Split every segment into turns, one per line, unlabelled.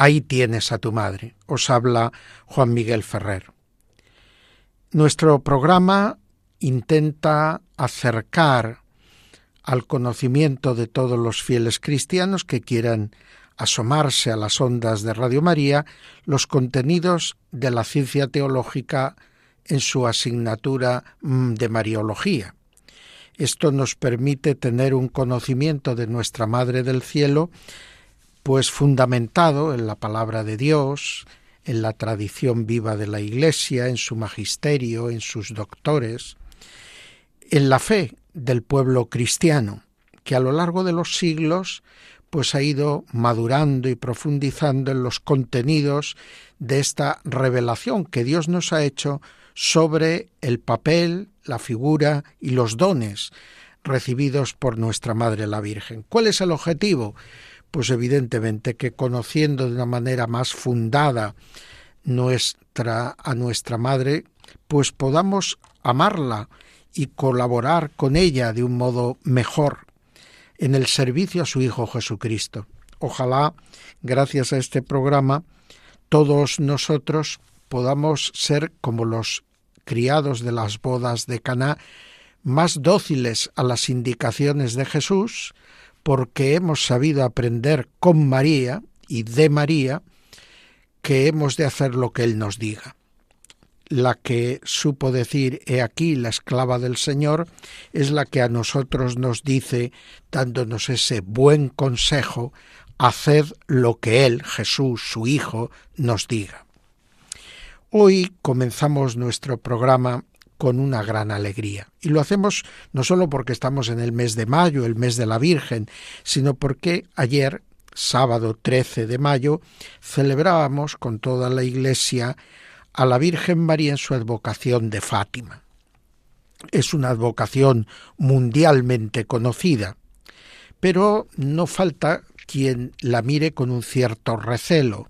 Ahí tienes a tu madre. Os habla Juan Miguel Ferrer. Nuestro programa intenta acercar al conocimiento de todos los fieles cristianos que quieran asomarse a las ondas de Radio María los contenidos de la ciencia teológica en su asignatura mm, de Mariología. Esto nos permite tener un conocimiento de nuestra Madre del Cielo, pues fundamentado en la palabra de Dios, en la tradición viva de la Iglesia, en su magisterio, en sus doctores, en la fe del pueblo cristiano, que a lo largo de los siglos pues ha ido madurando y profundizando en los contenidos de esta revelación que Dios nos ha hecho sobre el papel, la figura y los dones recibidos por nuestra Madre la Virgen. ¿Cuál es el objetivo? Pues evidentemente que conociendo de una manera más fundada nuestra a nuestra Madre, pues podamos amarla y colaborar con ella de un modo mejor en el servicio a su Hijo Jesucristo. Ojalá, gracias a este programa, todos nosotros podamos ser como los criados de las bodas de Caná, más dóciles a las indicaciones de Jesús, porque hemos sabido aprender con María y de María que hemos de hacer lo que Él nos diga. La que supo decir, he aquí la esclava del Señor, es la que a nosotros nos dice, dándonos ese buen consejo, haced lo que Él, Jesús, su Hijo, nos diga. Hoy comenzamos nuestro programa con una gran alegría. Y lo hacemos no solo porque estamos en el mes de mayo, el mes de la Virgen, sino porque ayer, sábado 13 de mayo, celebrábamos con toda la Iglesia a la Virgen María en su advocación de Fátima. Es una advocación mundialmente conocida, pero no falta quien la mire con un cierto recelo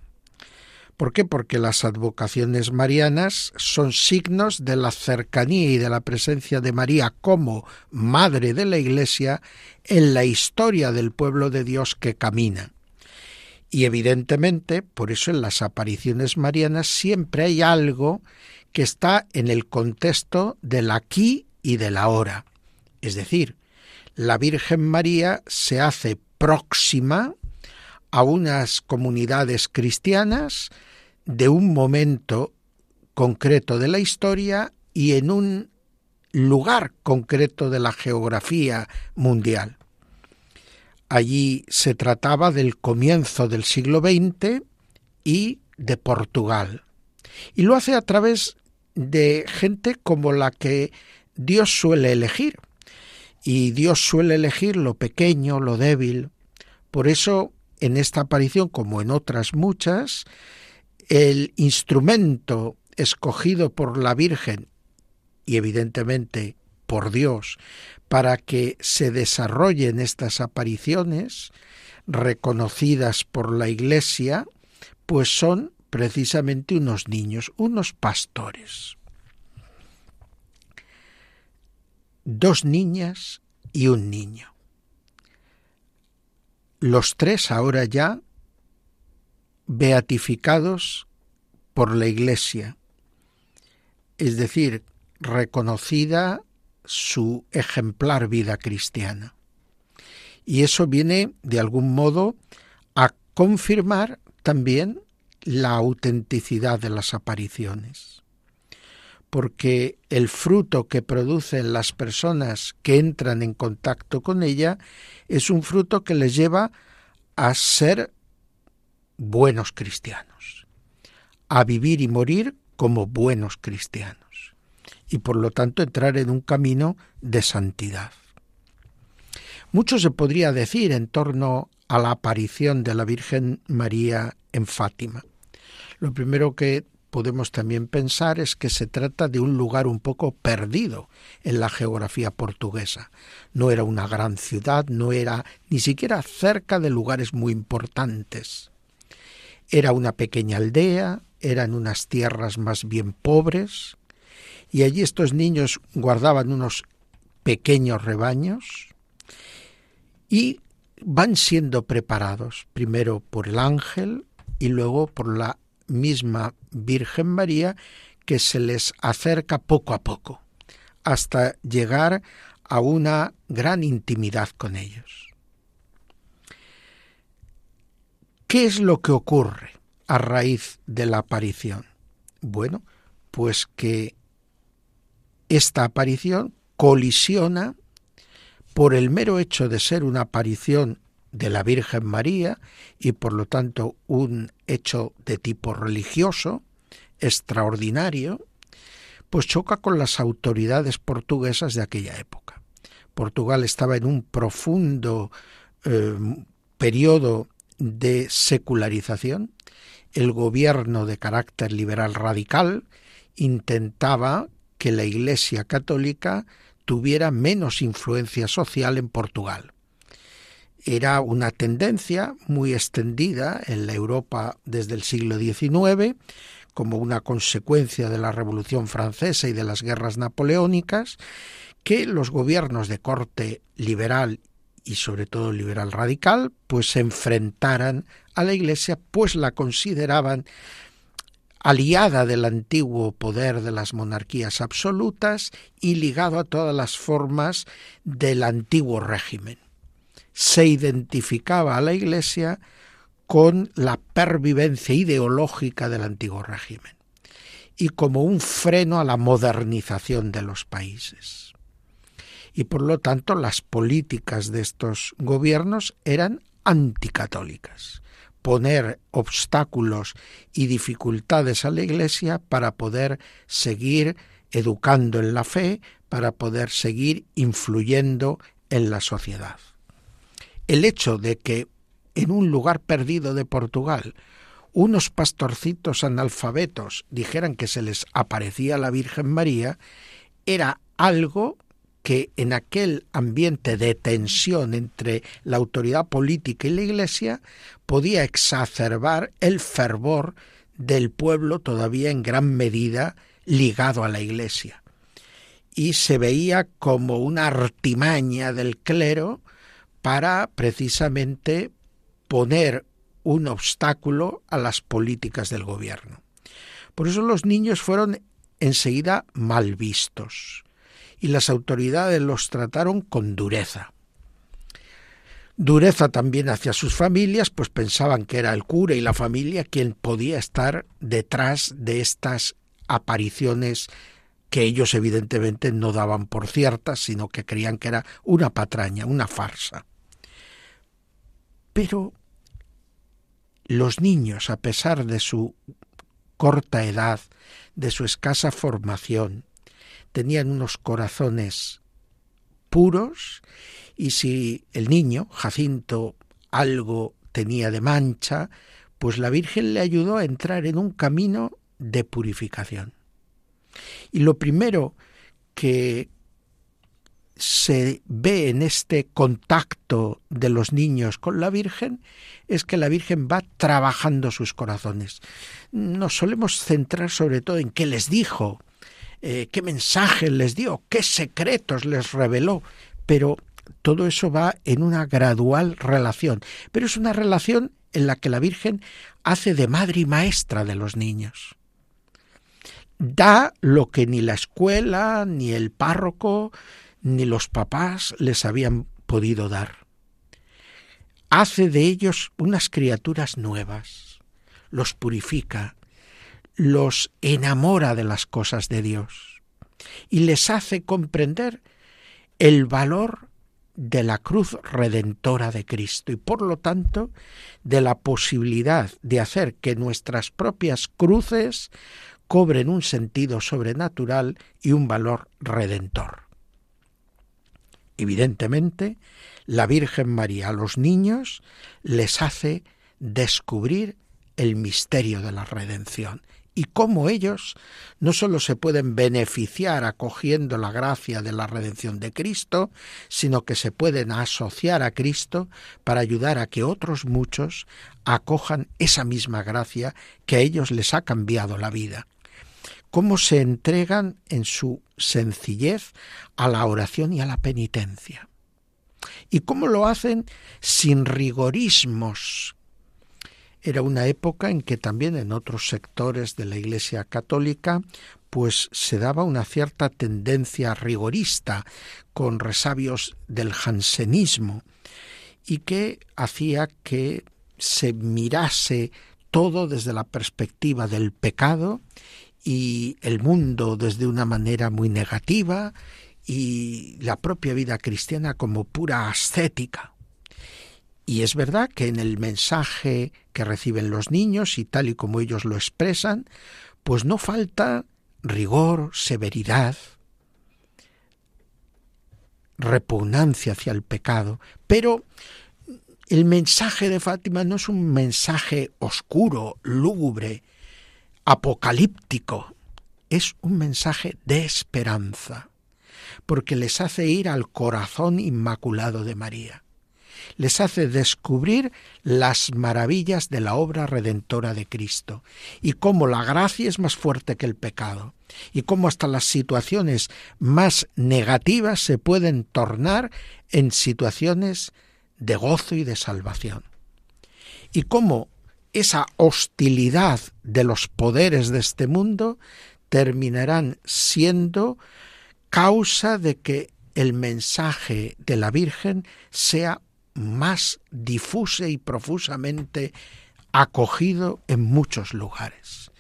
¿Por qué? Porque las advocaciones marianas son signos de la cercanía y de la presencia de María como Madre de la Iglesia en la historia del pueblo de Dios que camina. Y evidentemente, por eso en las apariciones marianas siempre hay algo que está en el contexto del aquí y del ahora. Es decir, la Virgen María se hace próxima a unas comunidades cristianas de un momento concreto de la historia y en un lugar concreto de la geografía mundial. Allí se trataba del comienzo del siglo XX y de Portugal. Y lo hace a través de gente como la que Dios suele elegir. Y Dios suele elegir lo pequeño, lo débil. Por eso, en esta aparición, como en otras muchas, el instrumento escogido por la Virgen y evidentemente por Dios para que se desarrollen estas apariciones reconocidas por la Iglesia, pues son precisamente unos niños, unos pastores. Dos niñas y un niño. Los tres ahora ya beatificados por la Iglesia, es decir, reconocida su ejemplar vida cristiana. Y eso viene, de algún modo, a confirmar también la autenticidad de las apariciones. Porque el fruto que producen las personas que entran en contacto con ella es un fruto que les lleva a ser buenos cristianos, a vivir y morir como buenos cristianos y por lo tanto entrar en un camino de santidad. Mucho se podría decir en torno a la aparición de la Virgen María en Fátima. Lo primero que podemos también pensar es que se trata de un lugar un poco perdido en la geografía portuguesa. No era una gran ciudad, no era ni siquiera cerca de lugares muy importantes. Era una pequeña aldea, eran unas tierras más bien pobres, y allí estos niños guardaban unos pequeños rebaños y van siendo preparados primero por el ángel y luego por la misma Virgen María que se les acerca poco a poco hasta llegar a una gran intimidad con ellos. ¿Qué es lo que ocurre a raíz de la aparición? Bueno, pues que esta aparición colisiona por el mero hecho de ser una aparición de la Virgen María y por lo tanto un hecho de tipo religioso extraordinario, pues choca con las autoridades portuguesas de aquella época. Portugal estaba en un profundo eh, periodo de secularización. El gobierno de carácter liberal radical intentaba que la Iglesia católica tuviera menos influencia social en Portugal. Era una tendencia muy extendida en la Europa desde el siglo XIX, como una consecuencia de la Revolución Francesa y de las guerras napoleónicas, que los gobiernos de corte liberal y sobre todo liberal radical, pues se enfrentaran a la Iglesia, pues la consideraban aliada del antiguo poder de las monarquías absolutas y ligado a todas las formas del antiguo régimen. Se identificaba a la Iglesia con la pervivencia ideológica del antiguo régimen y como un freno a la modernización de los países. Y por lo tanto las políticas de estos gobiernos eran anticatólicas poner obstáculos y dificultades a la Iglesia para poder seguir educando en la fe, para poder seguir influyendo en la sociedad. El hecho de que en un lugar perdido de Portugal unos pastorcitos analfabetos dijeran que se les aparecía la Virgen María era algo que en aquel ambiente de tensión entre la autoridad política y la Iglesia podía exacerbar el fervor del pueblo todavía en gran medida ligado a la Iglesia. Y se veía como una artimaña del clero para precisamente poner un obstáculo a las políticas del gobierno. Por eso los niños fueron enseguida mal vistos y las autoridades los trataron con dureza. Dureza también hacia sus familias, pues pensaban que era el cura y la familia quien podía estar detrás de estas apariciones que ellos evidentemente no daban por ciertas, sino que creían que era una patraña, una farsa. Pero los niños, a pesar de su corta edad, de su escasa formación, tenían unos corazones puros y si el niño, Jacinto, algo tenía de mancha, pues la Virgen le ayudó a entrar en un camino de purificación. Y lo primero que se ve en este contacto de los niños con la Virgen es que la Virgen va trabajando sus corazones. Nos solemos centrar sobre todo en qué les dijo, eh, qué mensaje les dio, qué secretos les reveló, pero todo eso va en una gradual relación, pero es una relación en la que la Virgen hace de madre y maestra de los niños. Da lo que ni la escuela, ni el párroco, ni los papás les habían podido dar. Hace de ellos unas criaturas nuevas, los purifica, los enamora de las cosas de Dios y les hace comprender el valor de la cruz redentora de Cristo y por lo tanto de la posibilidad de hacer que nuestras propias cruces cobren un sentido sobrenatural y un valor redentor. Evidentemente, la Virgen María a los niños les hace descubrir el misterio de la redención y cómo ellos no sólo se pueden beneficiar acogiendo la gracia de la redención de Cristo, sino que se pueden asociar a Cristo para ayudar a que otros muchos acojan esa misma gracia que a ellos les ha cambiado la vida. Cómo se entregan en su sencillez a la oración y a la penitencia. Y cómo lo hacen sin rigorismos era una época en que también en otros sectores de la Iglesia católica pues se daba una cierta tendencia rigorista con resabios del jansenismo y que hacía que se mirase todo desde la perspectiva del pecado y el mundo desde una manera muy negativa y la propia vida cristiana como pura ascética. Y es verdad que en el mensaje que reciben los niños y tal y como ellos lo expresan, pues no falta rigor, severidad, repugnancia hacia el pecado, pero el mensaje de Fátima no es un mensaje oscuro, lúgubre, apocalíptico, es un mensaje de esperanza, porque les hace ir al corazón inmaculado de María les hace descubrir las maravillas de la obra redentora de Cristo y cómo la gracia es más fuerte que el pecado y cómo hasta las situaciones más negativas se pueden tornar en situaciones de gozo y de salvación. Y cómo esa hostilidad de los poderes de este mundo terminarán siendo causa de que el mensaje de la Virgen sea más difusa y profusamente acogido en muchos lugares.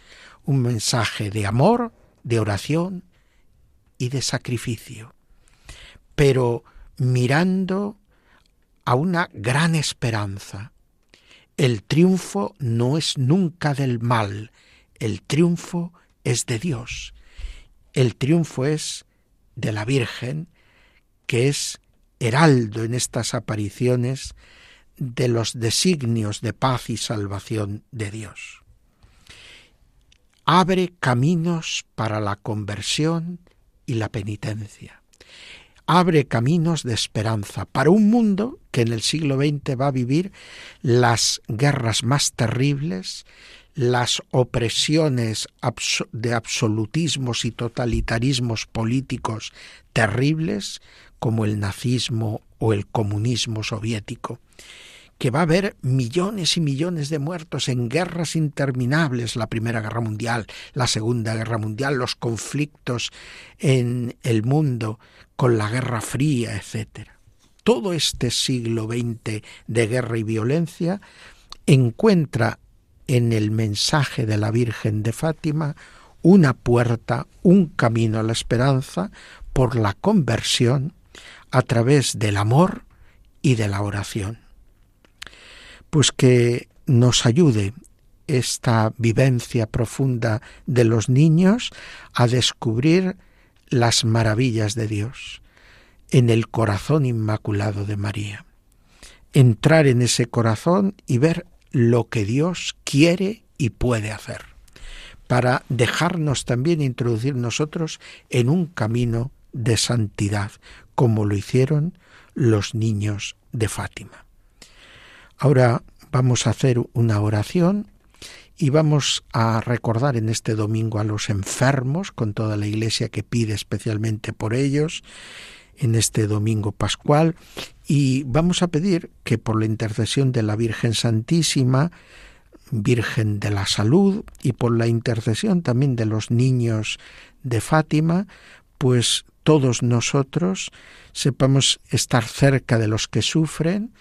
Un mensaje de amor, de oración y de sacrificio, pero mirando a una gran esperanza. El triunfo no es nunca del mal, el triunfo es de Dios. El triunfo es de la Virgen, que es heraldo en estas apariciones de los designios de paz y salvación de Dios. Abre caminos para la conversión y la penitencia. Abre caminos de esperanza para un mundo que en el siglo XX va a vivir las guerras más terribles, las opresiones de absolutismos y totalitarismos políticos terribles, como el nazismo o el comunismo soviético, que va a haber millones y millones de muertos en guerras interminables, la Primera Guerra Mundial, la Segunda Guerra Mundial, los conflictos en el mundo con la Guerra Fría, etc. Todo este siglo XX de guerra y violencia encuentra en el mensaje de la Virgen de Fátima una puerta, un camino a la esperanza por la conversión a través del amor y de la oración. Pues que nos ayude esta vivencia profunda de los niños a descubrir las maravillas de Dios en el corazón inmaculado de María. Entrar en ese corazón y ver lo que Dios quiere y puede hacer, para dejarnos también introducir nosotros en un camino de santidad, como lo hicieron los niños de Fátima. Ahora vamos a hacer una oración y vamos a recordar en este domingo a los enfermos, con toda la iglesia que pide especialmente por ellos, en este domingo pascual, y vamos a pedir que por la intercesión de la Virgen Santísima, Virgen de la Salud, y por la intercesión también de los niños de Fátima, pues todos nosotros sepamos estar cerca de los que sufren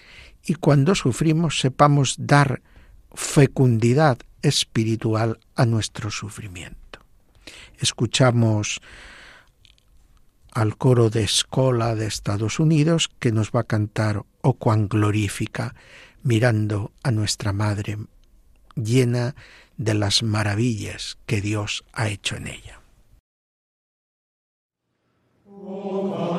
y cuando sufrimos sepamos dar fecundidad espiritual a nuestro sufrimiento. Escuchamos al coro de escola de Estados Unidos que nos va a cantar O cuán glorífica, mirando a nuestra Madre llena de las maravillas que Dios ha hecho en ella.
Oh God.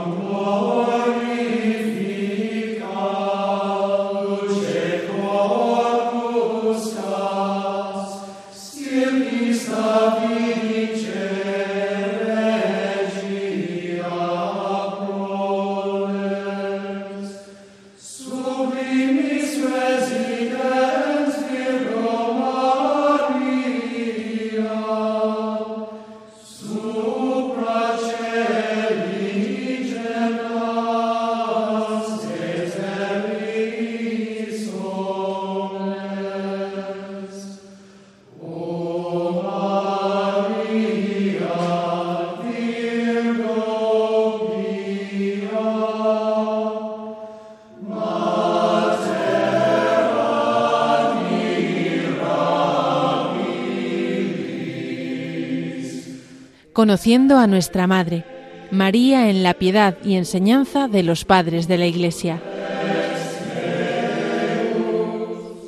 Conociendo a nuestra Madre, María en la piedad y enseñanza de los padres de la Iglesia.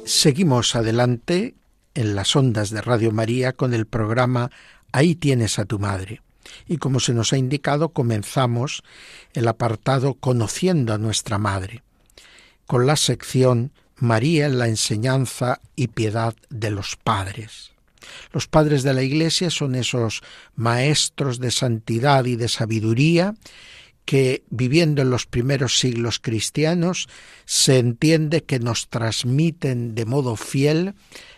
Seguimos adelante en las ondas de Radio María con el programa Ahí tienes a tu Madre. Y como se nos ha indicado, comenzamos el apartado Conociendo a nuestra Madre, con la sección María en la enseñanza y piedad de los padres. Los padres de la Iglesia son esos maestros de santidad y de sabiduría que viviendo en los primeros siglos cristianos se entiende que nos transmiten de modo fiel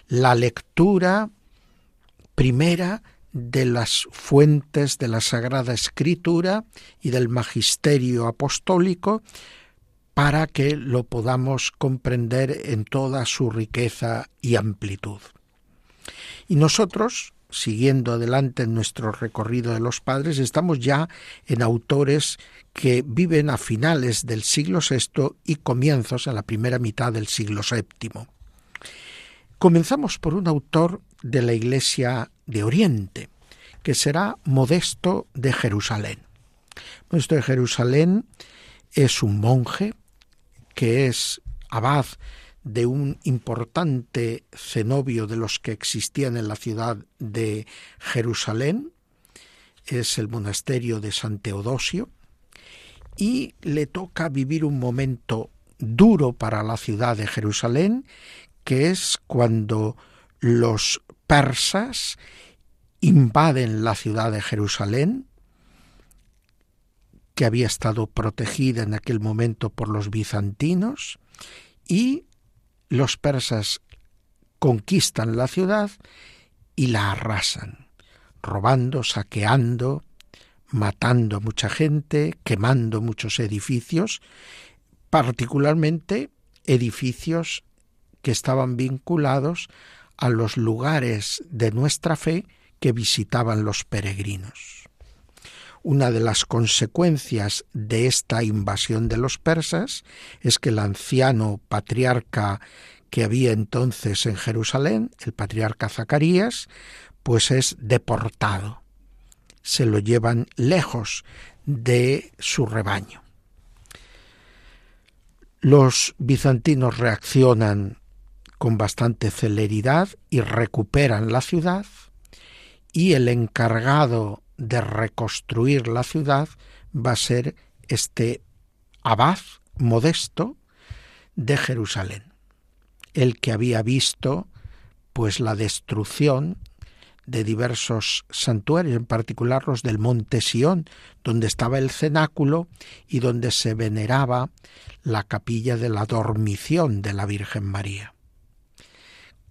la lectura primera de las fuentes de la Sagrada Escritura y del magisterio apostólico para que lo podamos comprender en toda su riqueza y amplitud. Y nosotros, siguiendo adelante en nuestro recorrido de los padres, estamos ya en autores que viven a finales del siglo VI y comienzos en la primera mitad del siglo VII. Comenzamos por un autor de la Iglesia de Oriente, que será Modesto de Jerusalén. Modesto de Jerusalén es un monje que es abad de un importante cenobio de los que existían en la ciudad de Jerusalén, es el monasterio de San Teodosio, y le toca vivir un momento duro para la ciudad de Jerusalén, que es cuando los persas invaden la ciudad de Jerusalén, que había estado protegida en aquel momento por los bizantinos, y los persas conquistan la ciudad y la arrasan, robando, saqueando, matando a mucha gente, quemando muchos edificios, particularmente edificios que estaban vinculados a los lugares de nuestra fe que visitaban los peregrinos. Una de las consecuencias de esta invasión de los persas es que el anciano patriarca que había entonces en Jerusalén, el patriarca Zacarías, pues es deportado. Se lo llevan lejos de su rebaño. Los bizantinos reaccionan con bastante celeridad y recuperan la ciudad y el encargado de reconstruir la ciudad va a ser este abad modesto de Jerusalén, el que había visto pues la destrucción de diversos santuarios, en particular los del monte Sión, donde estaba el cenáculo y donde se veneraba la capilla de la dormición de la Virgen María.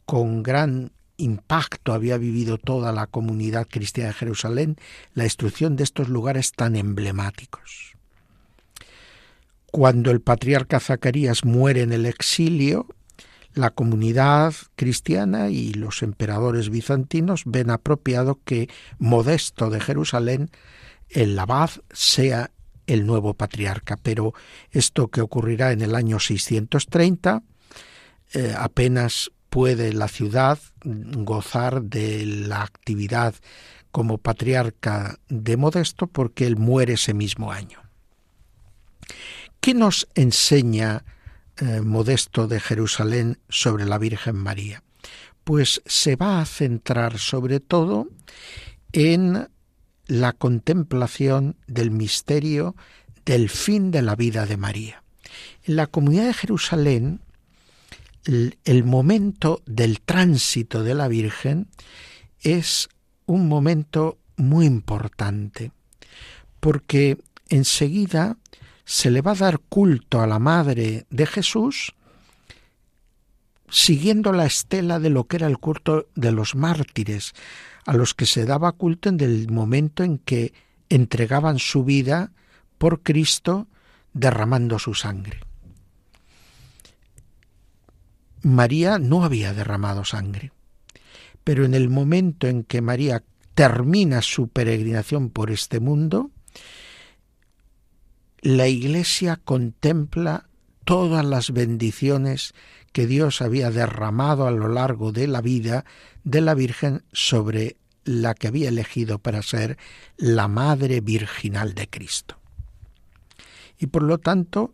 Con gran impacto había vivido toda la comunidad cristiana de Jerusalén la destrucción de estos lugares tan emblemáticos. Cuando el patriarca Zacarías muere en el exilio, la comunidad cristiana y los emperadores bizantinos ven apropiado que Modesto de Jerusalén, el abad, sea el nuevo patriarca. Pero esto que ocurrirá en el año 630, eh, apenas puede la ciudad gozar de la actividad como patriarca de Modesto porque él muere ese mismo año. ¿Qué nos enseña eh, Modesto de Jerusalén sobre la Virgen María? Pues se va a centrar sobre todo en la contemplación del misterio del fin de la vida de María. En la comunidad de Jerusalén el momento del tránsito de la Virgen es un momento muy importante, porque enseguida se le va a dar culto a la Madre de Jesús siguiendo la estela de lo que era el culto de los mártires, a los que se daba culto en el momento en que entregaban su vida por Cristo derramando su sangre. María no había derramado sangre, pero en el momento en que María termina su peregrinación por este mundo, la Iglesia contempla todas las bendiciones que Dios había derramado a lo largo de la vida de la Virgen sobre la que había elegido para ser la Madre Virginal de Cristo. Y por lo tanto,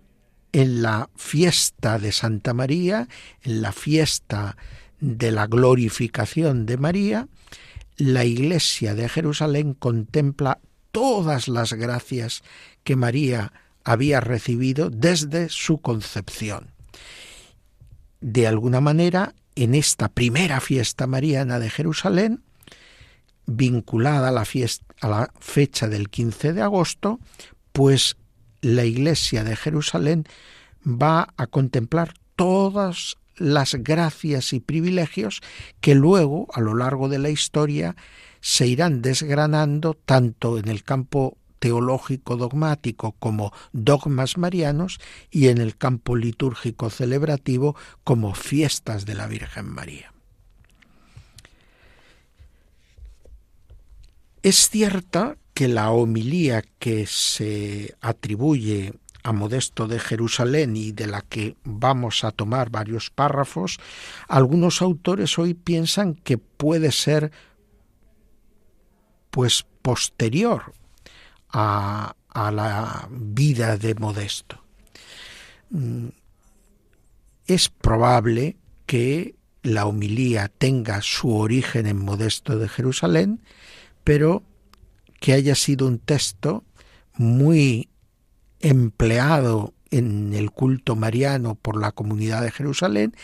en la fiesta de Santa María, en la fiesta de la glorificación de María, la Iglesia de Jerusalén contempla todas las gracias que María había recibido desde su concepción. De alguna manera, en esta primera fiesta mariana de Jerusalén, vinculada a la, fecha del 15 de agosto, pues la Iglesia de Jerusalén va a contemplar todas las gracias y privilegios que luego, a lo largo de la historia, se irán desgranando tanto en el campo teológico dogmático como dogmas marianos y en el campo litúrgico celebrativo como fiestas de la Virgen María. Es cierta que la homilía que se atribuye a Modesto de Jerusalén y de la que vamos a tomar varios párrafos, algunos autores hoy piensan que puede ser pues posterior a, a la vida de Modesto. Mm, es probable que la homilía tenga su origen en Modesto de Jerusalén, pero que haya sido un texto muy empleado en el culto mariano por la comunidad de Jerusalén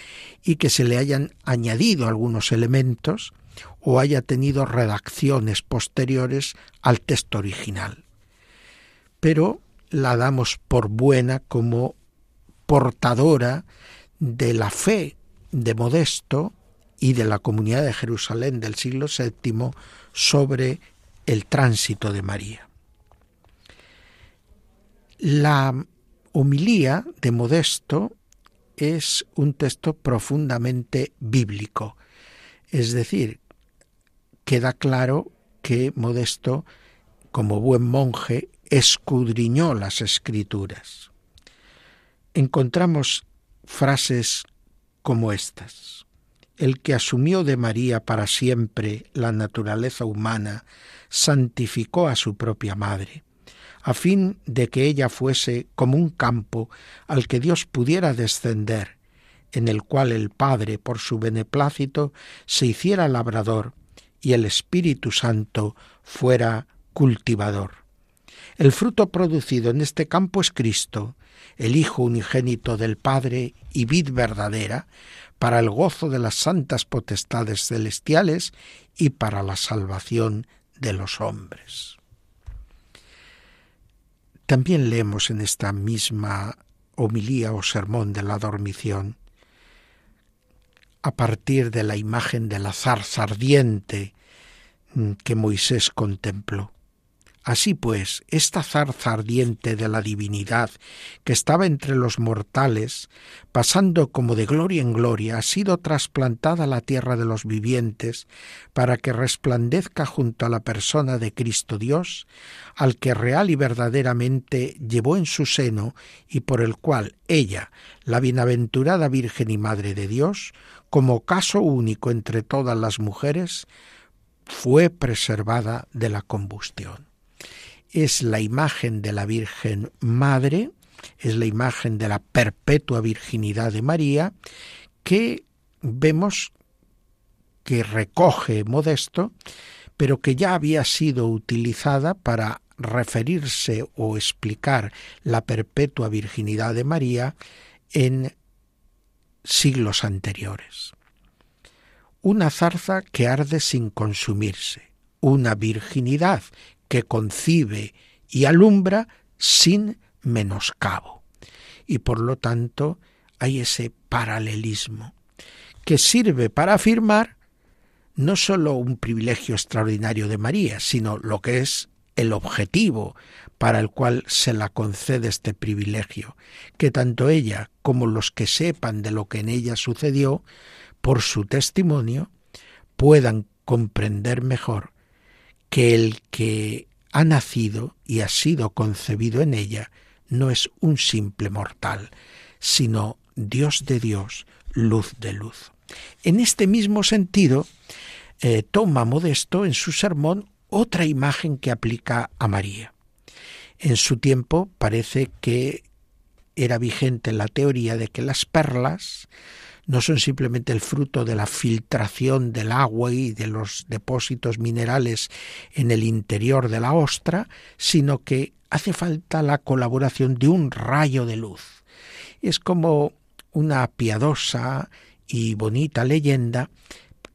y que se le hayan añadido algunos elementos o haya tenido redacciones posteriores al texto original. Pero la damos por buena como portadora de la fe de Modesto y de la comunidad de Jerusalén del siglo VII sobre el tránsito de María. La homilía de Modesto es un texto profundamente bíblico, es decir, queda claro que Modesto, como buen monje, escudriñó las escrituras. Encontramos frases como estas. El que asumió de María para siempre la naturaleza humana santificó a su propia madre, a fin de que ella fuese como un campo al que Dios pudiera descender, en el cual el Padre, por su beneplácito, se hiciera labrador y el Espíritu Santo fuera cultivador. El fruto producido en este campo es Cristo, el Hijo unigénito del Padre y vid verdadera, para el gozo de las santas potestades celestiales y para la salvación de los hombres. También leemos en esta misma homilía o sermón de la dormición, a partir de la imagen de la zarza ardiente mm, que Moisés contempló. Así pues, esta zarza ardiente de la divinidad que estaba entre los mortales, pasando como de gloria en gloria, ha sido trasplantada a la tierra de los vivientes, para que resplandezca junto a la persona de Cristo Dios, al que real y verdaderamente llevó en su seno y por el cual ella, la bienaventurada Virgen y Madre de Dios, como caso único entre todas las mujeres, fue preservada de la combustión es la imagen de la Virgen Madre, es la imagen de la perpetua virginidad de María, que vemos que recoge Modesto, pero que ya había sido utilizada para referirse o explicar la perpetua virginidad de María en siglos anteriores. Una zarza que arde sin consumirse, una virginidad que concibe y alumbra sin menoscabo. Y por lo tanto hay ese paralelismo que sirve para afirmar no sólo un privilegio extraordinario de María, sino lo que es el objetivo para el cual se la concede este privilegio, que tanto ella como los que sepan de lo que en ella sucedió, por su testimonio, puedan comprender mejor que el que ha nacido y ha sido concebido en ella no es un simple mortal, sino Dios de Dios, luz de luz. En este mismo sentido, eh, toma Modesto en su sermón otra imagen que aplica a María. En su tiempo parece que era vigente la teoría de que las perlas no son simplemente el fruto de la filtración del agua y de los depósitos minerales en el interior de la ostra, sino que hace falta la colaboración de un rayo de luz. Es como una piadosa y bonita leyenda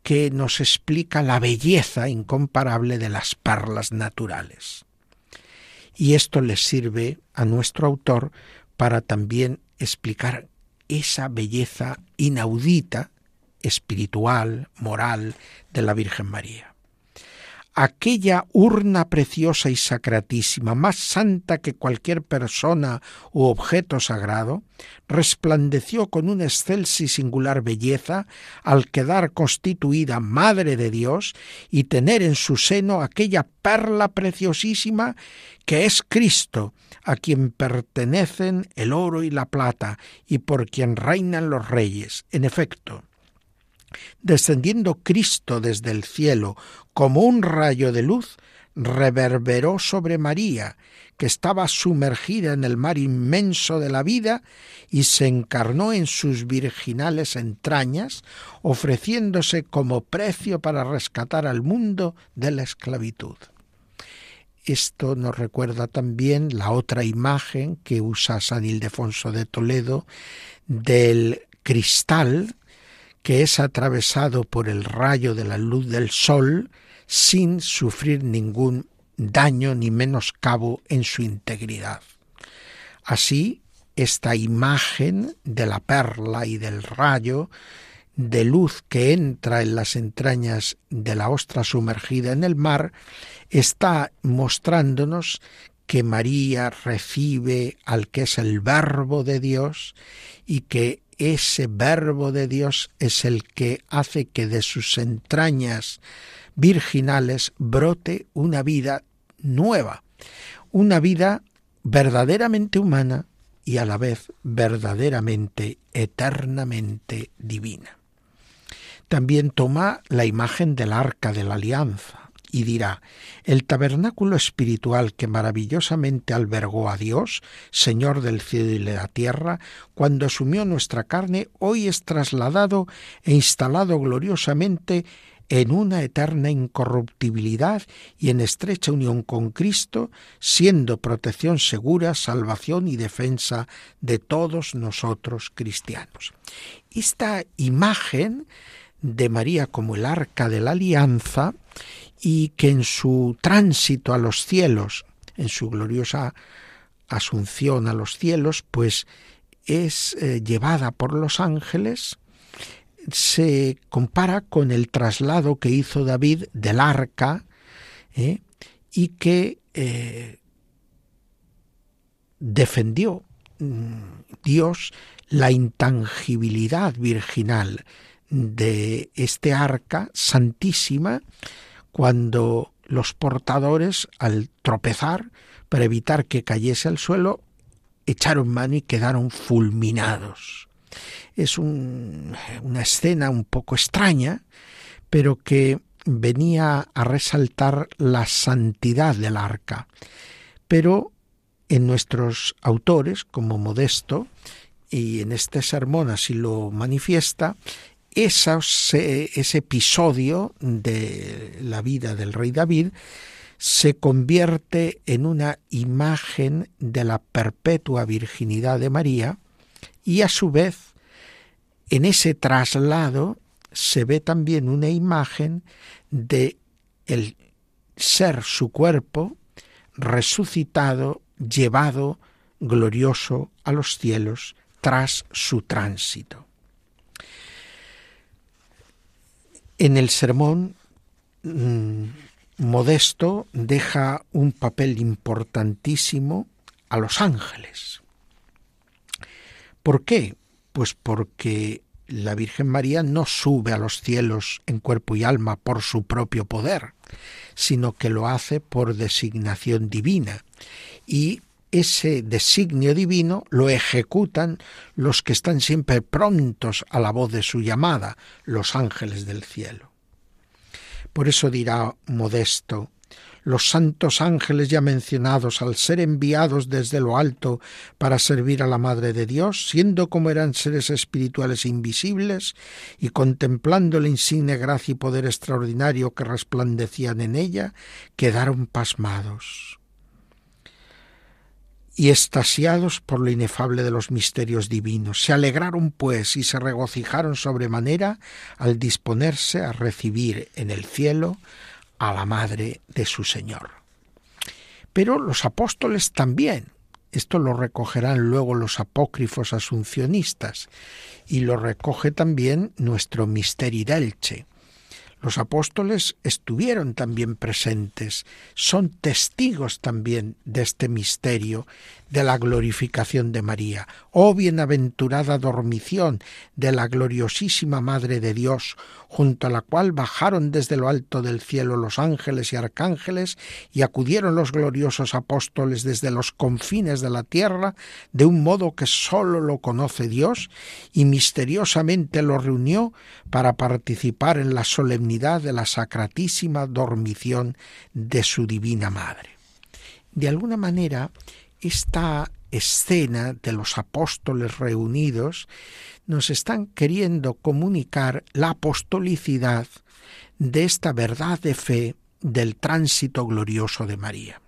que nos explica la belleza incomparable de las perlas naturales. Y esto les sirve a nuestro autor para también explicar esa belleza inaudita, espiritual, moral de la Virgen María aquella urna preciosa y sacratísima, más santa que cualquier persona u objeto sagrado, resplandeció con una excelsa y singular belleza al quedar constituida Madre de Dios y tener en su seno aquella perla preciosísima que es Cristo, a quien pertenecen el oro y la plata, y por quien reinan los reyes. En efecto, Descendiendo Cristo desde el cielo como un rayo de luz, reverberó sobre María, que estaba sumergida en el mar inmenso de la vida, y se encarnó en sus virginales entrañas, ofreciéndose como precio para rescatar al mundo de la esclavitud. Esto nos recuerda también la otra imagen que usa San Ildefonso de Toledo del cristal que es atravesado por el rayo de la luz del sol sin sufrir ningún daño ni menoscabo en su integridad. Así, esta imagen de la perla y del rayo de luz que entra en las entrañas de la ostra sumergida en el mar está mostrándonos que María recibe al que es el verbo de Dios y que ese verbo de Dios es el que hace que de sus entrañas virginales brote una vida nueva, una vida verdaderamente humana y a la vez verdaderamente, eternamente divina. También toma la imagen del arca de la alianza y dirá, el tabernáculo espiritual que maravillosamente albergó a Dios, Señor del cielo y de la tierra, cuando asumió nuestra carne, hoy es trasladado e instalado gloriosamente en una eterna incorruptibilidad y en estrecha unión con Cristo, siendo protección segura, salvación y defensa de todos nosotros cristianos. Esta imagen de María como el arca de la alianza y que en su tránsito a los cielos, en su gloriosa asunción a los cielos, pues es eh, llevada por los ángeles, se compara con el traslado que hizo David del arca ¿eh? y que eh, defendió mm, Dios la intangibilidad virginal de este arca santísima cuando los portadores, al tropezar, para evitar que cayese al suelo, echaron mano y quedaron fulminados. Es una escena un poco extraña, pero que venía a resaltar la santidad del arca. Pero en nuestros autores, como Modesto, y en este sermón así lo manifiesta, ese episodio de la vida del rey David se convierte en una imagen de la perpetua virginidad de María y a su vez en ese traslado se ve también una imagen de el ser su cuerpo resucitado, llevado glorioso a los cielos tras su tránsito. En el sermón, mm, Modesto deja un papel importantísimo a los ángeles. ¿Por qué? Pues porque la Virgen María no sube a los cielos en cuerpo y alma por su propio poder, sino que lo hace por designación divina. Y ese designio divino lo ejecutan los que están siempre prontos a la voz de su llamada, los ángeles del cielo. Por eso dirá Modesto, los santos ángeles ya mencionados, al ser enviados desde lo alto para servir a la Madre de Dios, siendo como eran seres espirituales invisibles, y contemplando la insigne gracia y poder extraordinario que resplandecían en ella, quedaron pasmados y estasiados por lo inefable de los misterios divinos. Se alegraron, pues, y se regocijaron sobremanera al disponerse a recibir en el cielo a la madre de su Señor. Pero los apóstoles también. Esto lo recogerán luego los apócrifos asuncionistas y lo recoge también nuestro Misteri Delche. Los apóstoles estuvieron también presentes, son testigos también de este misterio de la glorificación de María. Oh bienaventurada dormición de la gloriosísima Madre de Dios, junto a la cual bajaron desde lo alto del cielo los ángeles y arcángeles y acudieron los gloriosos apóstoles desde los confines de la tierra, de un modo que sólo lo conoce Dios, y misteriosamente lo reunió para participar en la solemnidad de la sacratísima dormición de su divina Madre. De alguna manera, esta escena de los apóstoles reunidos nos están queriendo comunicar la apostolicidad de esta verdad de fe del tránsito glorioso de María.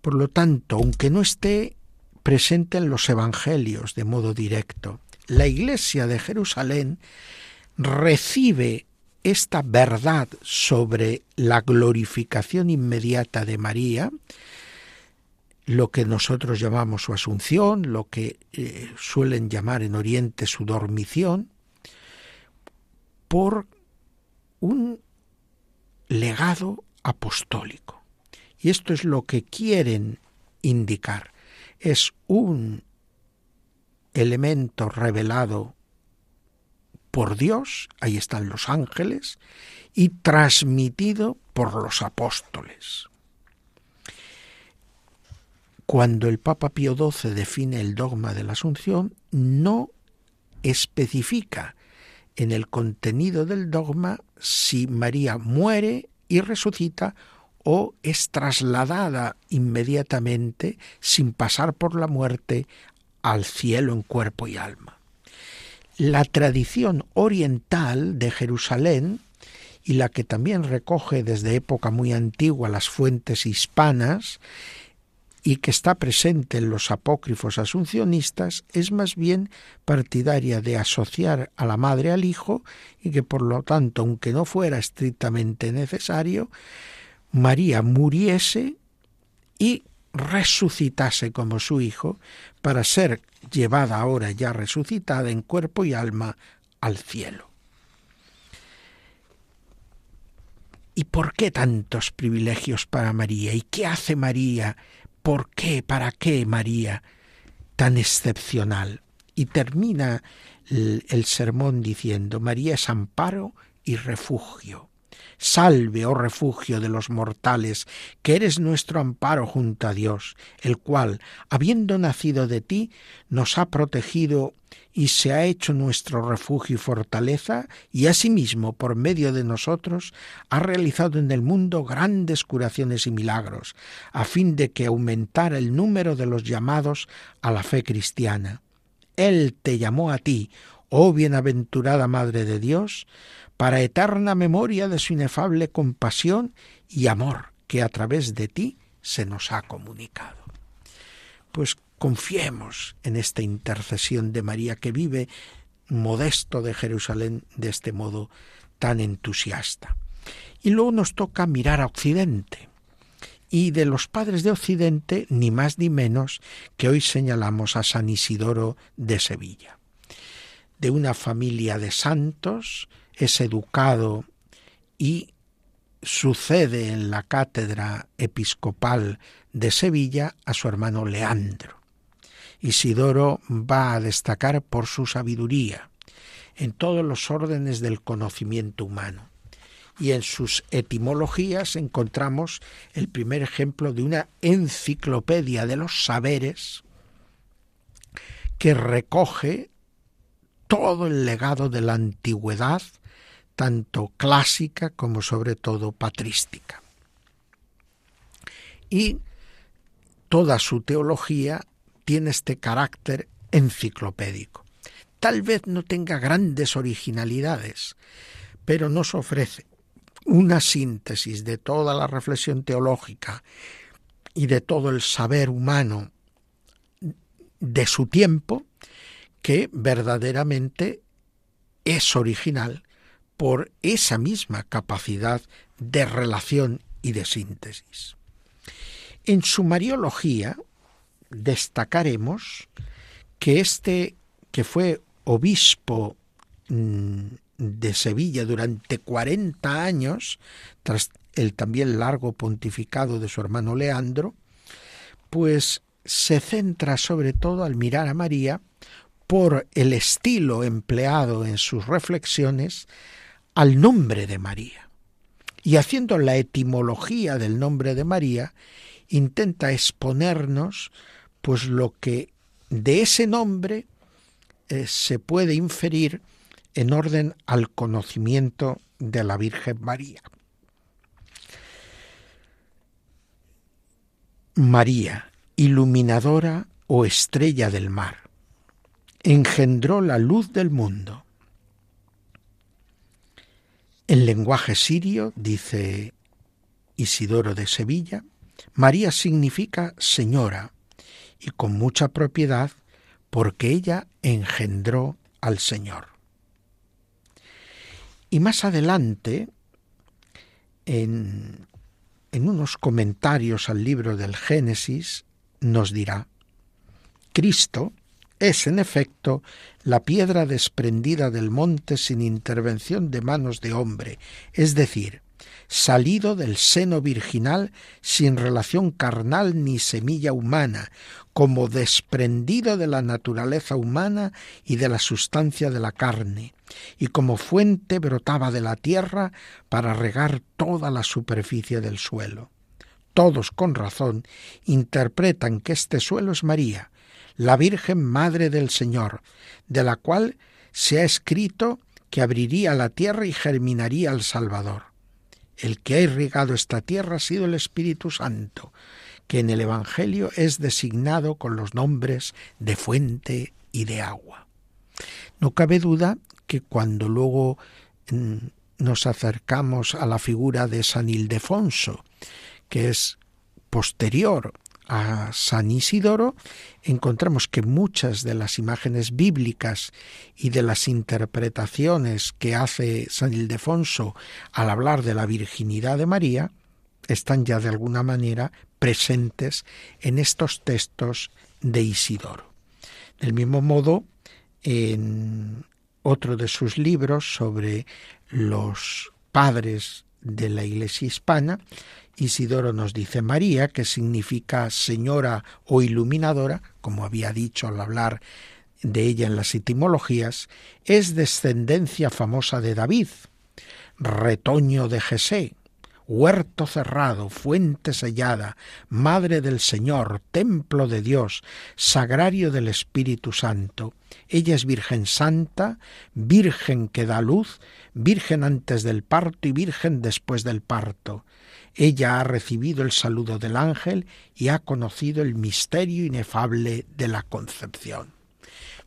Por lo tanto, aunque no esté presente en los evangelios de modo directo, la iglesia de Jerusalén recibe esta verdad sobre la glorificación inmediata de María, lo que nosotros llamamos su asunción, lo que eh, suelen llamar en Oriente su dormición, por un legado apostólico. Y esto es lo que quieren indicar. Es un elemento revelado por Dios, ahí están los ángeles, y transmitido por los apóstoles. Cuando el Papa Pío XII define el dogma de la Asunción, no especifica en el contenido del dogma si María muere y resucita o es trasladada inmediatamente sin pasar por la muerte al cielo en cuerpo y alma. La tradición oriental de Jerusalén y la que también recoge desde época muy antigua las fuentes hispanas y que está presente en los apócrifos asuncionistas es más bien partidaria de asociar a la madre al hijo y que por lo tanto, aunque no fuera estrictamente necesario, María muriese y resucitase como su hijo para ser llevada ahora ya resucitada en cuerpo y alma al cielo. ¿Y por qué tantos privilegios para María? ¿Y qué hace María ¿Por qué? ¿Para qué María tan excepcional? Y termina el, sermón diciendo, María es amparo y refugio. Salve, oh refugio de los mortales, que eres nuestro amparo junto a Dios, el cual, habiendo nacido de ti, nos ha protegido y se ha hecho nuestro refugio y fortaleza, y asimismo, por medio de nosotros, ha realizado en el mundo grandes curaciones y milagros, a fin de que aumentara el número de los llamados a la fe cristiana. Él te llamó a ti, oh bienaventurada Madre de Dios, para eterna memoria de su inefable compasión y amor que a través de ti se nos ha comunicado. Pues confiemos en esta intercesión de María que vive modesto de Jerusalén de este modo tan entusiasta. Y luego nos toca mirar a Occidente. Y de los padres de Occidente, ni más ni menos que hoy señalamos a San Isidoro de Sevilla. De una familia de santos, es educado y sucede en la cátedra episcopal de Sevilla a su hermano Leandro. Isidoro va a destacar por su sabiduría en todos los órdenes del conocimiento humano. Y en sus etimologías encontramos el primer ejemplo de una enciclopedia de los saberes que recoge todo el legado de la antigüedad tanto clásica como sobre todo patrística. Y toda su teología tiene este carácter enciclopédico. Tal vez no tenga grandes originalidades, pero nos ofrece una síntesis de toda la reflexión teológica y de todo el saber humano de su tiempo que verdaderamente es original por esa misma capacidad de relación y de síntesis. En su Mariología destacaremos que este, que fue obispo mm, de Sevilla durante 40 años, tras el también largo pontificado de su hermano Leandro, pues se centra sobre todo al mirar a María por el estilo empleado en sus reflexiones al nombre de María. Y haciendo la etimología del nombre de María, intenta exponernos pues lo que de ese nombre eh, se puede inferir en orden al conocimiento de la Virgen María. María, iluminadora o estrella del mar, engendró la luz del mundo en lenguaje sirio, dice Isidoro de Sevilla, María significa señora y con mucha propiedad porque ella engendró al Señor. Y más adelante, en, en unos comentarios al libro del Génesis, nos dirá, Cristo, es, en efecto, la piedra desprendida del monte sin intervención de manos de hombre, es decir, salido del seno virginal sin relación carnal ni semilla humana, como desprendido de la naturaleza humana y de la sustancia de la carne, y como fuente brotaba de la tierra para regar toda la superficie del suelo. Todos con razón interpretan que este suelo es María, la Virgen Madre del Señor, de la cual se ha escrito que abriría la tierra y germinaría el Salvador. El que ha irrigado esta tierra ha sido el Espíritu Santo, que en el Evangelio es designado con los nombres de fuente y de agua. No cabe duda que cuando luego mm, nos acercamos a la figura de San Ildefonso, que es posterior a San Isidoro, encontramos que muchas de las imágenes bíblicas y de las interpretaciones que hace San Ildefonso al hablar de la virginidad de María están ya de alguna manera presentes en estos textos de Isidoro. Del mismo modo, en otro de sus libros sobre los padres de la Iglesia hispana, Isidoro nos dice María, que significa señora o iluminadora, como había dicho al hablar de ella en las etimologías, es descendencia famosa de David, retoño de Jesé, huerto cerrado, fuente sellada, madre del Señor, templo de Dios, sagrario del Espíritu Santo. Ella es Virgen Santa, Virgen que da luz, Virgen antes del parto y Virgen después del parto. Ella ha recibido el saludo del ángel y ha conocido el misterio inefable de la concepción.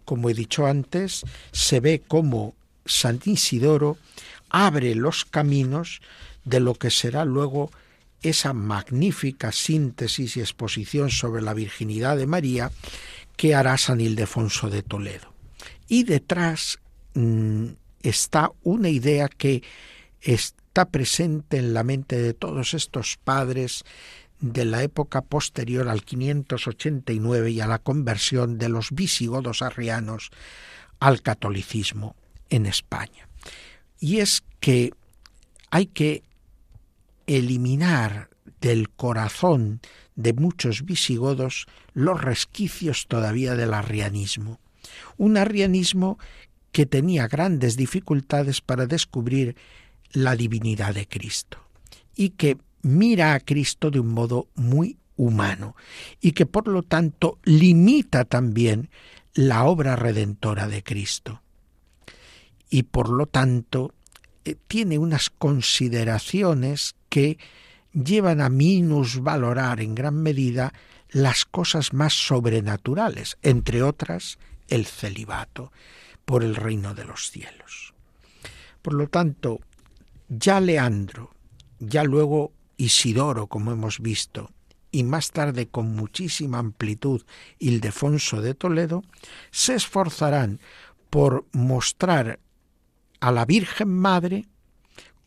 Como he dicho antes, se ve cómo San Isidoro abre los caminos de lo que será luego esa magnífica síntesis y exposición sobre la virginidad de María que hará San Ildefonso de Toledo. Y detrás mm, está una idea que es presente en la mente de todos estos padres de la época posterior al 589 y a la conversión de los visigodos arrianos al catolicismo en España. Y es que hay que eliminar del corazón de muchos visigodos los resquicios todavía del arrianismo. Un arrianismo que tenía grandes dificultades para descubrir la divinidad de Cristo y que mira a Cristo de un modo muy humano y que por lo tanto limita también la obra redentora de Cristo. Y por lo tanto eh, tiene unas consideraciones que llevan a minusvalorar en gran medida las cosas más sobrenaturales, entre otras el celibato por el reino de los cielos. Por lo tanto, ya Leandro, ya luego Isidoro, como hemos visto, y más tarde con muchísima amplitud Ildefonso de Toledo, se esforzarán por mostrar a la Virgen Madre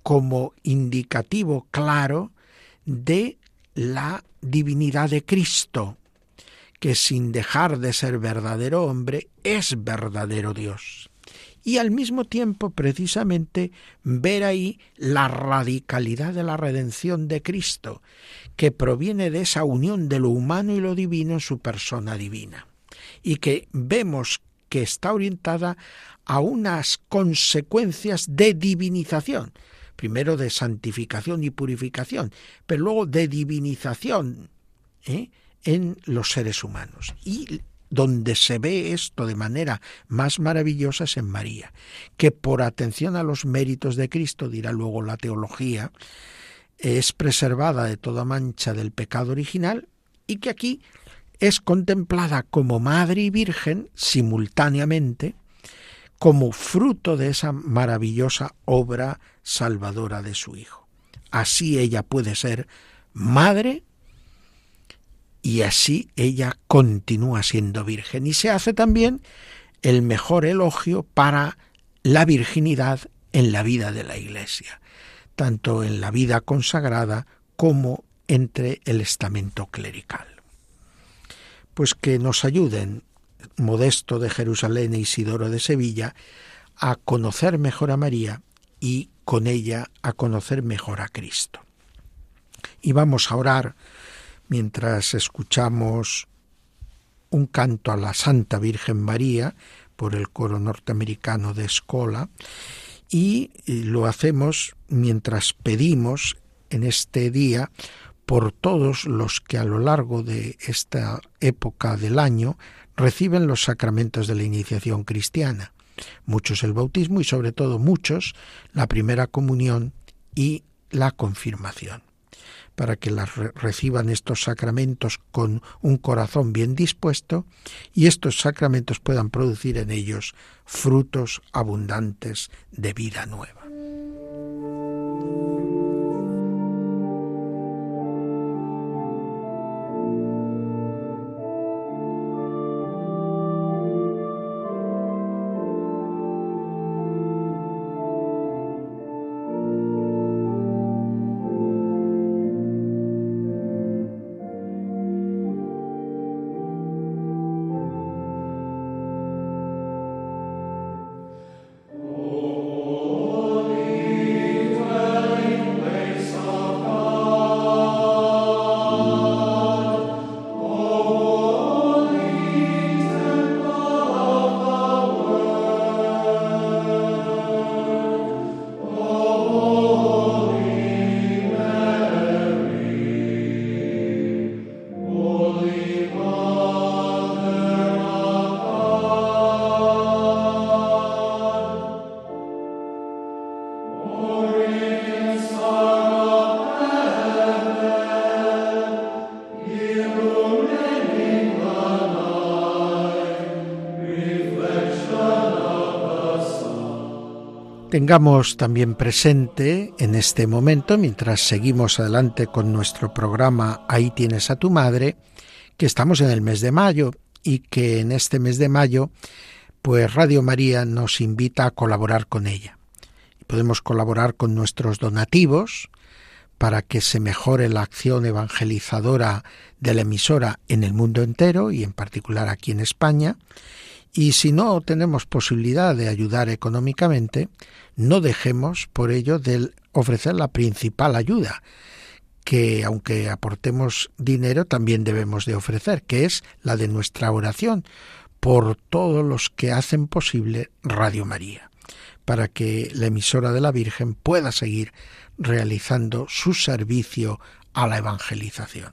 como indicativo claro de la divinidad de Cristo, que sin dejar de ser verdadero hombre es verdadero Dios y al mismo tiempo precisamente ver ahí la radicalidad de la redención de Cristo, que proviene de esa unión de lo humano y lo divino en su persona divina, y que vemos que está orientada a unas consecuencias de divinización, primero de santificación y purificación, pero luego de divinización ¿eh? en los seres humanos. Y donde se ve esto de manera más maravillosa es en María, que por atención a los méritos de Cristo, dirá luego la teología, es preservada de toda mancha del pecado original y que aquí es contemplada como madre y virgen simultáneamente, como fruto de esa maravillosa obra salvadora de su Hijo. Así ella puede ser madre y así ella continúa siendo virgen. Y se hace también el mejor elogio para la virginidad en la vida de la Iglesia, tanto en la vida consagrada como entre el estamento clerical. Pues que nos ayuden Modesto de Jerusalén e Isidoro de Sevilla a conocer mejor a María y con ella a conocer mejor a Cristo. Y vamos a orar mientras escuchamos un canto a la Santa Virgen María por el coro norteamericano de Escola y lo hacemos mientras pedimos en este día por todos los que a lo largo de esta época del año reciben los sacramentos de la iniciación cristiana, muchos el bautismo y sobre todo muchos la primera comunión y la confirmación para que las reciban estos sacramentos con un corazón bien dispuesto y estos sacramentos puedan producir en ellos frutos abundantes de vida nueva. Tengamos también presente en este momento, mientras seguimos adelante con nuestro programa Ahí tienes a tu madre, que estamos en el mes de mayo y que en este mes de mayo, pues Radio María nos invita a colaborar con ella. Podemos colaborar con nuestros donativos para que se mejore la acción evangelizadora de la emisora en el mundo entero y en particular aquí en España. Y si no tenemos posibilidad de ayudar económicamente, no dejemos por ello de ofrecer la principal ayuda, que aunque aportemos dinero también debemos de ofrecer, que es la de nuestra oración por todos los que hacen posible Radio María, para que la emisora de la Virgen pueda seguir realizando su servicio a la evangelización.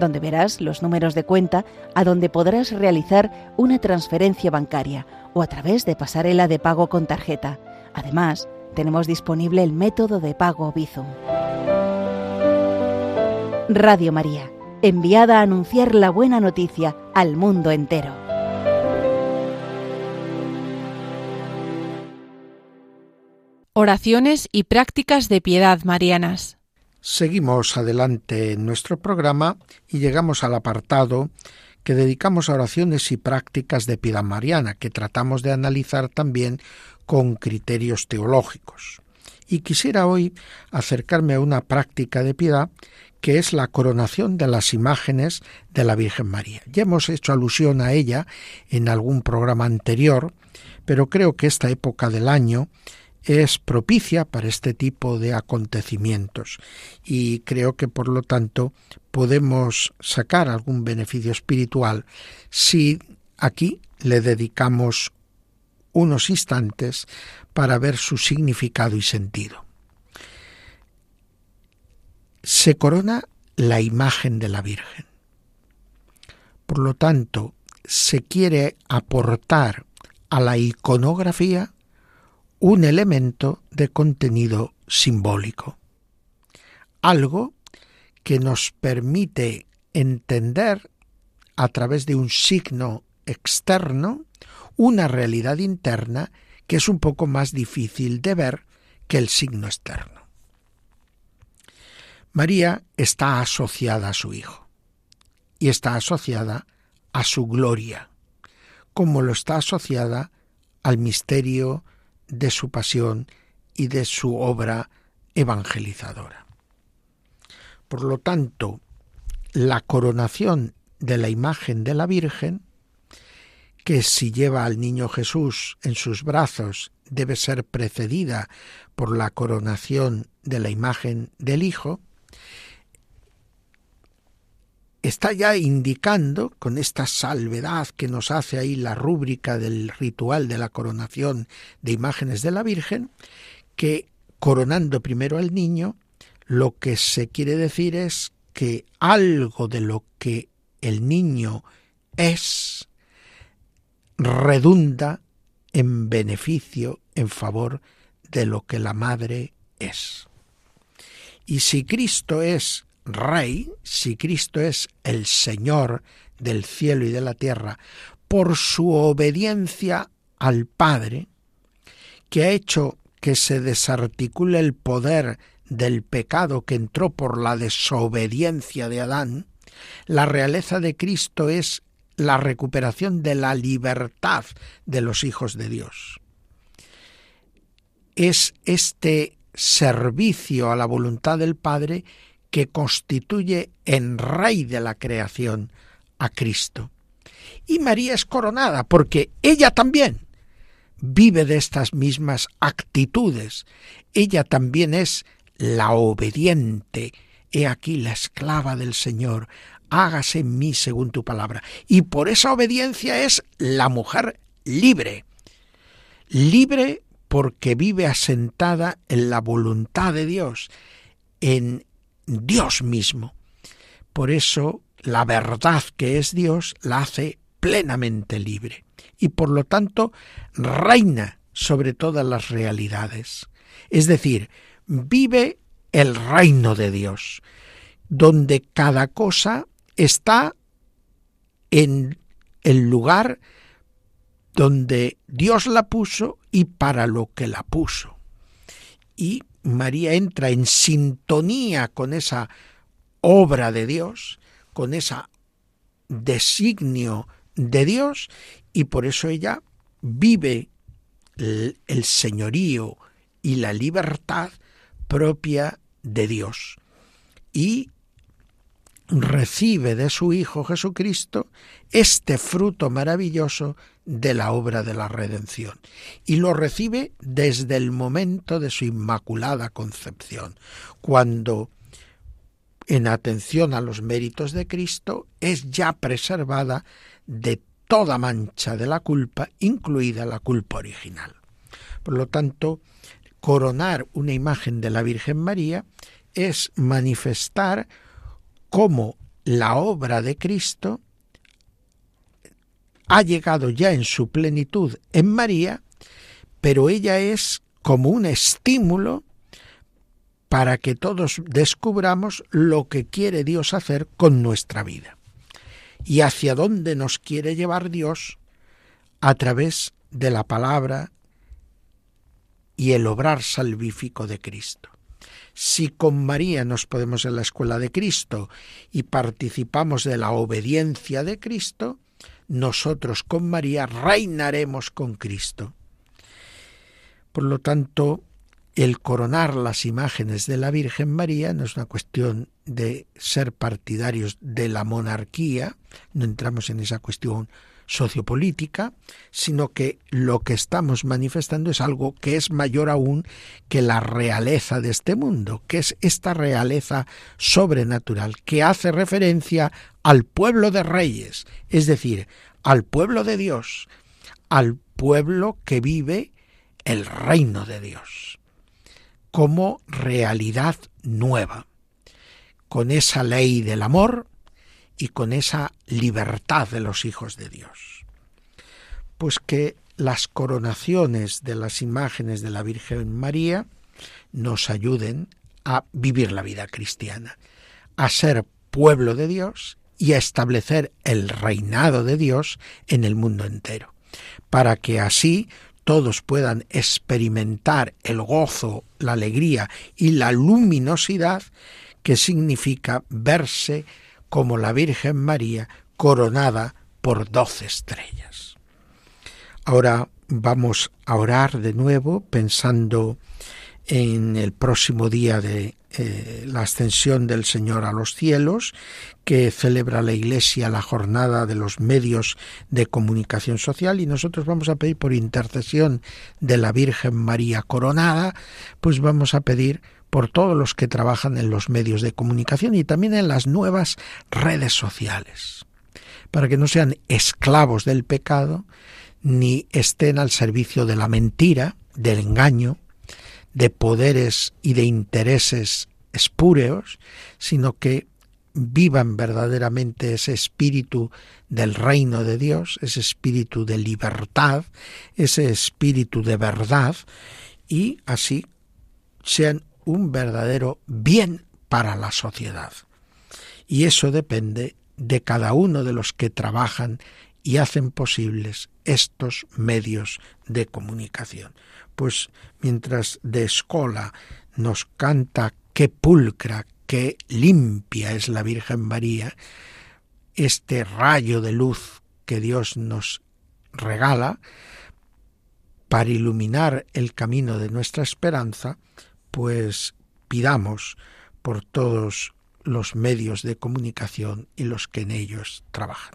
donde verás los números de cuenta a donde podrás realizar una transferencia bancaria o a través de pasarela de pago con tarjeta. Además, tenemos disponible el método de pago Bizum. Radio María, enviada a anunciar la buena noticia al mundo entero.
Oraciones y prácticas de piedad marianas.
Seguimos adelante en nuestro programa y llegamos al apartado que dedicamos a oraciones y prácticas de piedad mariana, que tratamos de analizar también con criterios teológicos. Y quisiera hoy acercarme a una práctica de piedad que es la coronación de las imágenes de la Virgen María. Ya hemos hecho alusión a ella en algún programa anterior, pero creo que esta época del año es propicia para este tipo de acontecimientos y creo que por lo tanto podemos sacar algún beneficio espiritual si aquí le dedicamos unos instantes para ver su significado y sentido se corona la imagen de la Virgen. Por lo tanto, se quiere aportar a la iconografía un elemento de contenido simbólico, algo que nos permite entender a través de un signo externo una realidad interna que es un poco más difícil de ver que el signo externo. María está asociada a su Hijo y está asociada a su gloria, como lo está asociada al misterio de su pasión y de su obra evangelizadora. Por lo tanto, la coronación de la imagen de la Virgen, que si lleva al niño Jesús en sus brazos debe ser precedida por la coronación de la imagen del Hijo, está ya indicando, con esta salvedad que nos hace ahí la rúbrica del ritual de la coronación de imágenes de la Virgen, que coronando primero al niño, lo que se quiere decir es que algo de lo que el niño es redunda en beneficio, en favor de lo que la madre es. Y si Cristo es Rey, si Cristo es el Señor del cielo y de la tierra, por su obediencia al Padre, que ha hecho que se desarticule el poder del pecado que entró por la desobediencia de Adán, la realeza de Cristo es la recuperación de la libertad de los hijos de Dios. Es este servicio a la voluntad del Padre que constituye en rey de la creación a Cristo. Y María es coronada porque ella también vive de estas mismas actitudes. Ella también es la obediente. He aquí la esclava del Señor. Hágase en mí según tu palabra. Y por esa obediencia es la mujer libre. Libre porque vive asentada en la voluntad de Dios, en Dios mismo. Por eso la verdad que es Dios la hace plenamente libre y por lo tanto reina sobre todas las realidades. Es decir, vive el reino de Dios, donde cada cosa está en el lugar donde Dios la puso y para lo que la puso. Y María entra en sintonía con esa obra de Dios, con ese designio de Dios, y por eso ella vive el, el señorío y la libertad propia de Dios. Y recibe de su Hijo Jesucristo este fruto maravilloso de la obra de la redención. Y lo recibe desde el momento de su inmaculada concepción, cuando, en atención a los méritos de Cristo, es ya preservada de toda mancha de la culpa, incluida la culpa original. Por lo tanto, coronar una imagen de la Virgen María es manifestar cómo la obra de Cristo ha llegado ya en su plenitud en María, pero ella es como un estímulo para que todos descubramos lo que quiere Dios hacer con nuestra vida y hacia dónde nos quiere llevar Dios a través de la palabra y el obrar salvífico de Cristo. Si con María nos podemos en la escuela de Cristo y participamos de la obediencia de Cristo, nosotros con María reinaremos con Cristo. Por lo tanto, el coronar las imágenes de la Virgen María no es una cuestión de ser partidarios de la monarquía, no entramos en esa cuestión sociopolítica, sino que lo que estamos manifestando es algo que es mayor aún que la realeza de este mundo, que es esta realeza sobrenatural, que hace referencia al pueblo de reyes, es decir, al pueblo de Dios, al pueblo que vive el reino de Dios, como realidad nueva, con esa ley del amor y con esa libertad de los hijos de Dios. Pues que las coronaciones de las imágenes de la Virgen María nos ayuden a vivir la vida cristiana, a ser pueblo de Dios y a establecer el reinado de Dios en el mundo entero, para que así todos puedan experimentar el gozo, la alegría y la luminosidad que significa verse como la Virgen María coronada por doce estrellas. Ahora vamos a orar de nuevo pensando en el próximo día de eh, la ascensión del Señor a los cielos, que celebra la Iglesia la jornada de los medios de comunicación social y nosotros vamos a pedir por intercesión de la Virgen María coronada, pues vamos a pedir por todos los que trabajan en los medios de comunicación y también en las nuevas redes sociales, para que no sean esclavos del pecado, ni estén al servicio de la mentira, del engaño, de poderes y de intereses espúreos, sino que vivan verdaderamente ese espíritu del reino de Dios, ese espíritu de libertad, ese espíritu de verdad, y así sean un verdadero bien para la sociedad. Y eso depende de cada uno de los que trabajan y hacen posibles estos medios de comunicación. Pues mientras de escola nos canta qué pulcra, qué limpia es la Virgen María, este rayo de luz que Dios nos regala para iluminar el camino de nuestra esperanza, pues pidamos por todos los medios de comunicación y los que en ellos trabajan.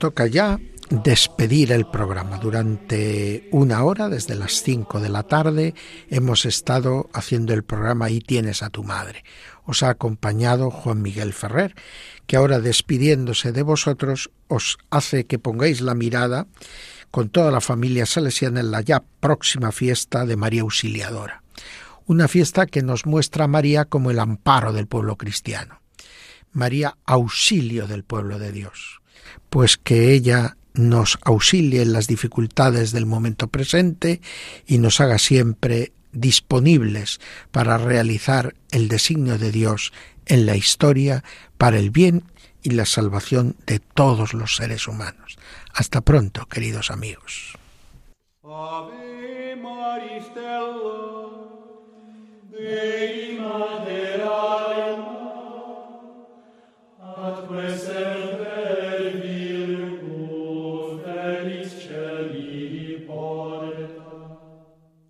Toca ya despedir el programa. Durante una hora, desde las 5 de la tarde, hemos estado haciendo el programa Ahí tienes a tu madre. Os ha acompañado Juan Miguel Ferrer, que ahora despidiéndose de vosotros os hace que pongáis la mirada con toda la familia salesiana en la ya próxima fiesta de María Auxiliadora. Una fiesta que nos muestra a María como el amparo del pueblo cristiano. María auxilio del pueblo de Dios pues que ella nos auxilie en las dificultades del momento presente y nos haga siempre disponibles para realizar el designio de Dios en la historia para el bien y la salvación de todos los seres humanos. Hasta pronto, queridos amigos.